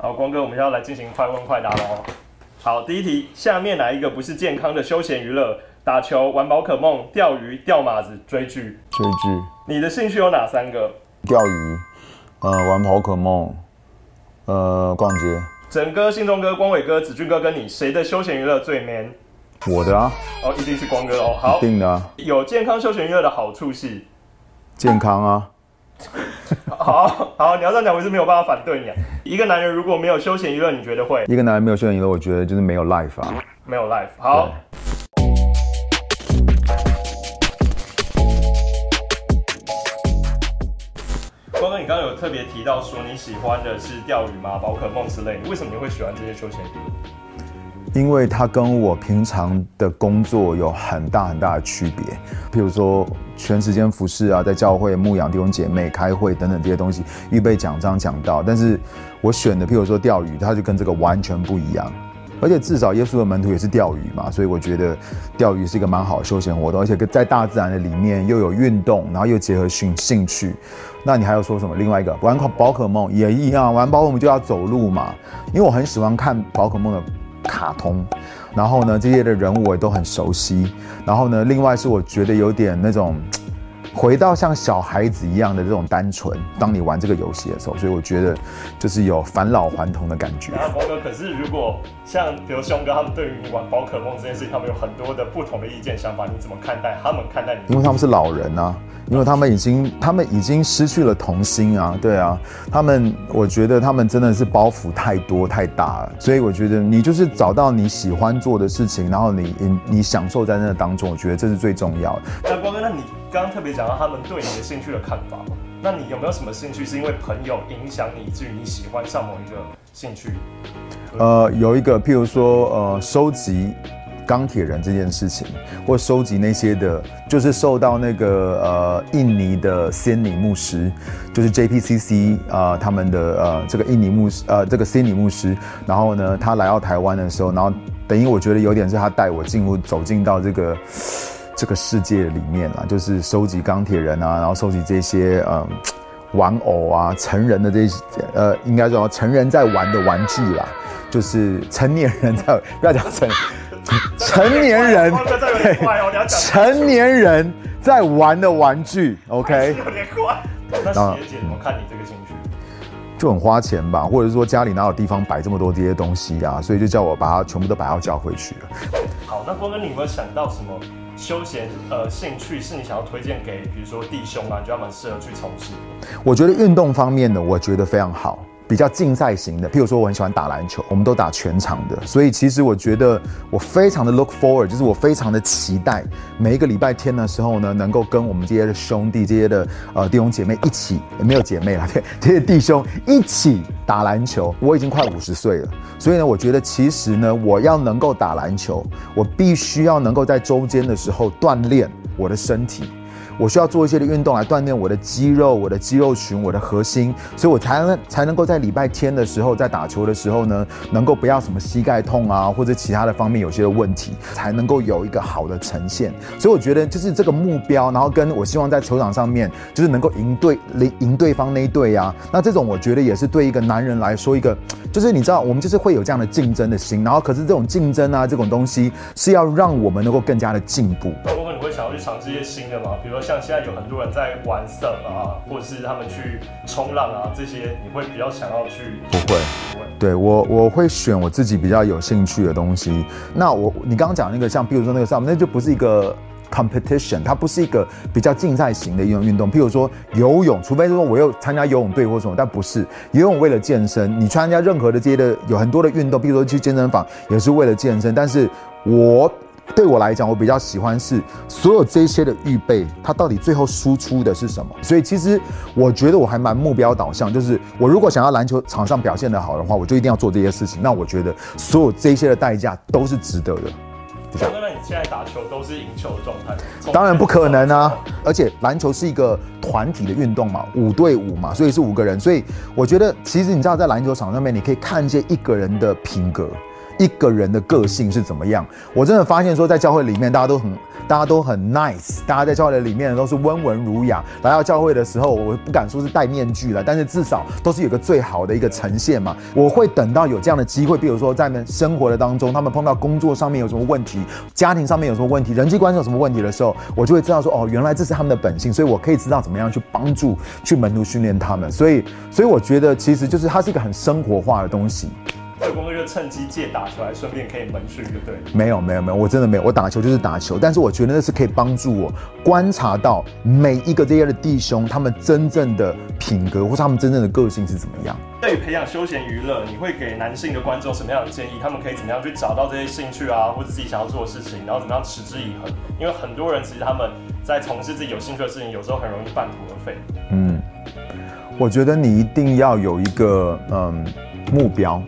好，光哥，我们要来进行快问快答喽。好，第一题，下面哪一个不是健康的休闲娱乐？打球、玩宝可梦、钓鱼、钓马子、追剧。追剧、你的兴趣有哪三个？钓鱼，呃，玩宝可梦，呃，逛街。整哥、信中哥、光伟哥、子俊哥跟你，谁的休闲娱乐最 man？我的啊，哦，一定是光哥哦。好一，定的啊，有健康休闲娱乐的好处是，健康啊，好好，你要这样讲，我是没有办法反对你啊。一个男人如果没有休闲娱乐，你觉得会一个男人没有休闲娱乐，我觉得就是没有 life 啊。没有 life？好，光哥，你刚刚有特别提到说你喜欢的是钓鱼吗？宝可梦之类的，为什么你会喜欢这些休闲娱乐？因为它跟我平常的工作有很大很大的区别，譬如说全时间服侍啊，在教会牧养弟兄姐妹、开会等等这些东西，预备讲章讲到。但是我选的譬如说钓鱼，它就跟这个完全不一样。而且至少耶稣的门徒也是钓鱼嘛，所以我觉得钓鱼是一个蛮好的休闲活动，而且在大自然的里面又有运动，然后又结合兴兴趣。那你还要说什么？另外一个玩宝可梦也一样，玩宝可梦就要走路嘛，因为我很喜欢看宝可梦的卡通，然后呢，这些的人物我也都很熟悉。然后呢，另外是我觉得有点那种回到像小孩子一样的这种单纯，当你玩这个游戏的时候，所以我觉得就是有返老还童的感觉。然后光哥，可是如果像比如兄哥他们对于你玩宝可梦这件事情，他们有很多的不同的意见想法，你怎么看待？他们看待你？因为他们是老人啊，因为他们已经他们已经失去了童心啊，对啊，他们我觉得他们真的是包袱太多太大了，所以我觉得你就是找到你喜欢做的事情，然后你你你享受在那当中，我觉得这是最重要的。那光哥，那你刚刚特别讲到他们对你的兴趣的看法？那你有没有什么兴趣是因为朋友影响你，以至于你喜欢上某一个兴趣？呃，有一个譬如说呃，收集钢铁人这件事情，或收集那些的，就是受到那个呃印尼的仙尼牧师，就是 JPCC 啊、呃、他们的呃这个印尼牧师呃这个仙尼牧师，然后呢他来到台湾的时候，然后等于我觉得有点是他带我进入走进到这个。这个世界里面啊，就是收集钢铁人啊，然后收集这些嗯玩偶啊，成人的这些呃，应该说成人在玩的玩具啦，就是成年人在不要讲成成年人成年人在玩的玩具，OK，有点快。那学姐姐怎么看你这个兴趣？就很花钱吧，或者是说家里哪有地方摆这么多这些东西啊，所以就叫我把它全部都摆到教会去了。好，那光哥，你有没有想到什么休闲呃兴趣是你想要推荐给，比如说弟兄啊，你觉得蛮适合去从事？我觉得运动方面的，我觉得非常好，比较竞赛型的。譬如说，我很喜欢打篮球，我们都打全场的，所以其实我觉得我非常的 look forward，就是我非常的期待每一个礼拜天的时候呢，能够跟我们这些的兄弟、这些的呃弟兄姐妹一起，没有姐妹啦，对，这些弟兄一起打篮球。我已经快五十岁了，所以呢，我觉得其实呢，我要能够打篮球，我必须要能够在周间的时候锻炼我的身体。我需要做一些的运动来锻炼我的肌肉、我的肌肉群、我的核心，所以我才能才能够在礼拜天的时候，在打球的时候呢，能够不要什么膝盖痛啊，或者其他的方面有些的问题，才能够有一个好的呈现。所以我觉得就是这个目标，然后跟我希望在球场上面就是能够赢对赢赢对方那一队啊，那这种我觉得也是对一个男人来说一个，就是你知道我们就是会有这样的竞争的心，然后可是这种竞争啊这种东西是要让我们能够更加的进步。那光哥，你会想要去尝试一些新的嘛？比如说像现在有很多人在玩 surf 啊，或者是他们去冲浪啊，这些你会比较想要去？不会。不会。对我，我会选我自己比较有兴趣的东西。那我，你刚刚讲那个，像比如说那个 SUP，那就不是一个 competition，它不是一个比较竞赛型的一种运动。譬如说游泳，除非说我又参加游泳队或什么，但不是游泳为了健身。你参加任何的这些的有很多的运动，比如说去健身房也是为了健身。但是我对我来讲，我比较喜欢是所有这些的预备，它到底最后输出的是什么？所以其实我觉得我还蛮目标导向，就是我如果想要篮球场上表现得好的话，我就一定要做这些事情。那我觉得所有这些的代价都是值得的。光哥，那你现在打球都是赢球状态？当然不可能啊！而且篮球是一个团体的运动嘛，五对五嘛，所以是五个人。所以我觉得，其实你知道，在篮球场上面，你可以看见一个人的品格，一个人的个性是怎么样。我真的发现说，在教会里面，大家都很。大家都很 nice，大家在教会里面都是温文儒雅。来到教会的时候，我不敢说是戴面具了，但是至少都是有个最好的一个呈现嘛。我会等到有这样的机会，比如说在们生活的当中，他们碰到工作上面有什么问题，家庭上面有什么问题，人际关系有什么问题的时候，我就会知道说，哦，原来这是他们的本性，所以我可以知道怎么样去帮助、去门徒训练他们。所以，所以我觉得其实就是它是一个很生活化的东西。这光哥就趁机借打球来，顺便可以门训，就对。没有没有没有，我真的没有，我打球就是打球。但是我觉得那是可以帮助我观察到每一个这些的弟兄，他们真正的品格或者他们真正的个性是怎么样。对于培养休闲娱乐，你会给男性的观众什么样的建议？他们可以怎么样去找到这些兴趣啊，或者自己想要做的事情，然后怎么样持之以恒？因为很多人其实他们在从事自己有兴趣的事情，有时候很容易半途而废。嗯，我觉得你一定要有一个嗯目标。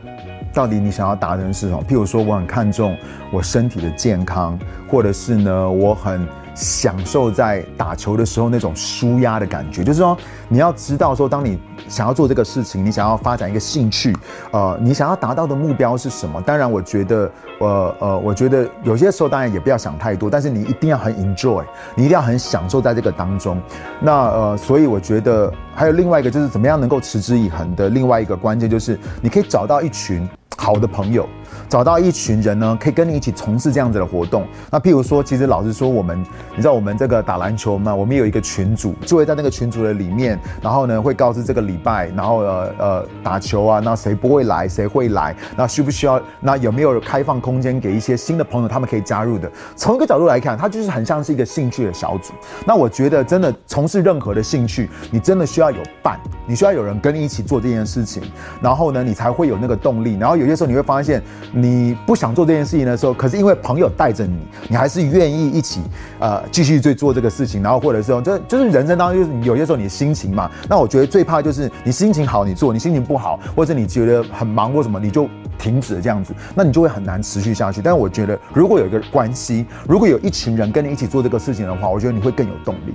到底你想要达成是什么？譬如说，我很看重我身体的健康，或者是呢，我很享受在打球的时候那种舒压的感觉。就是说，你要知道说，当你想要做这个事情，你想要发展一个兴趣，呃，你想要达到的目标是什么？当然，我觉得，呃呃，我觉得有些时候当然也不要想太多，但是你一定要很 enjoy，你一定要很享受在这个当中。那呃，所以我觉得还有另外一个就是怎么样能够持之以恒的另外一个关键就是你可以找到一群。好的朋友。找到一群人呢，可以跟你一起从事这样子的活动。那譬如说，其实老实说，我们你知道我们这个打篮球嘛，我们有一个群组，就会在那个群组的里面，然后呢会告知这个礼拜，然后呃呃打球啊，那谁不会来，谁会来，那需不需要，那有没有开放空间给一些新的朋友，他们可以加入的。从一个角度来看，它就是很像是一个兴趣的小组。那我觉得真的从事任何的兴趣，你真的需要有伴，你需要有人跟你一起做这件事情，然后呢你才会有那个动力。然后有些时候你会发现。你不想做这件事情的时候，可是因为朋友带着你，你还是愿意一起呃继续去做这个事情。然后或者是就就是人生当中就是有些时候你的心情嘛。那我觉得最怕就是你心情好你做，你心情不好或者你觉得很忙或什么你就停止这样子，那你就会很难持续下去。但是我觉得如果有一个关系，如果有一群人跟你一起做这个事情的话，我觉得你会更有动力。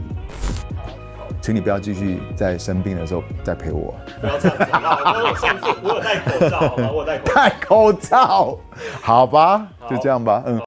请你不要继续在生病的时候再陪我。不要这样子我有上次我有戴口罩，好吗？我戴 戴口罩，好吧，就这样吧，嗯。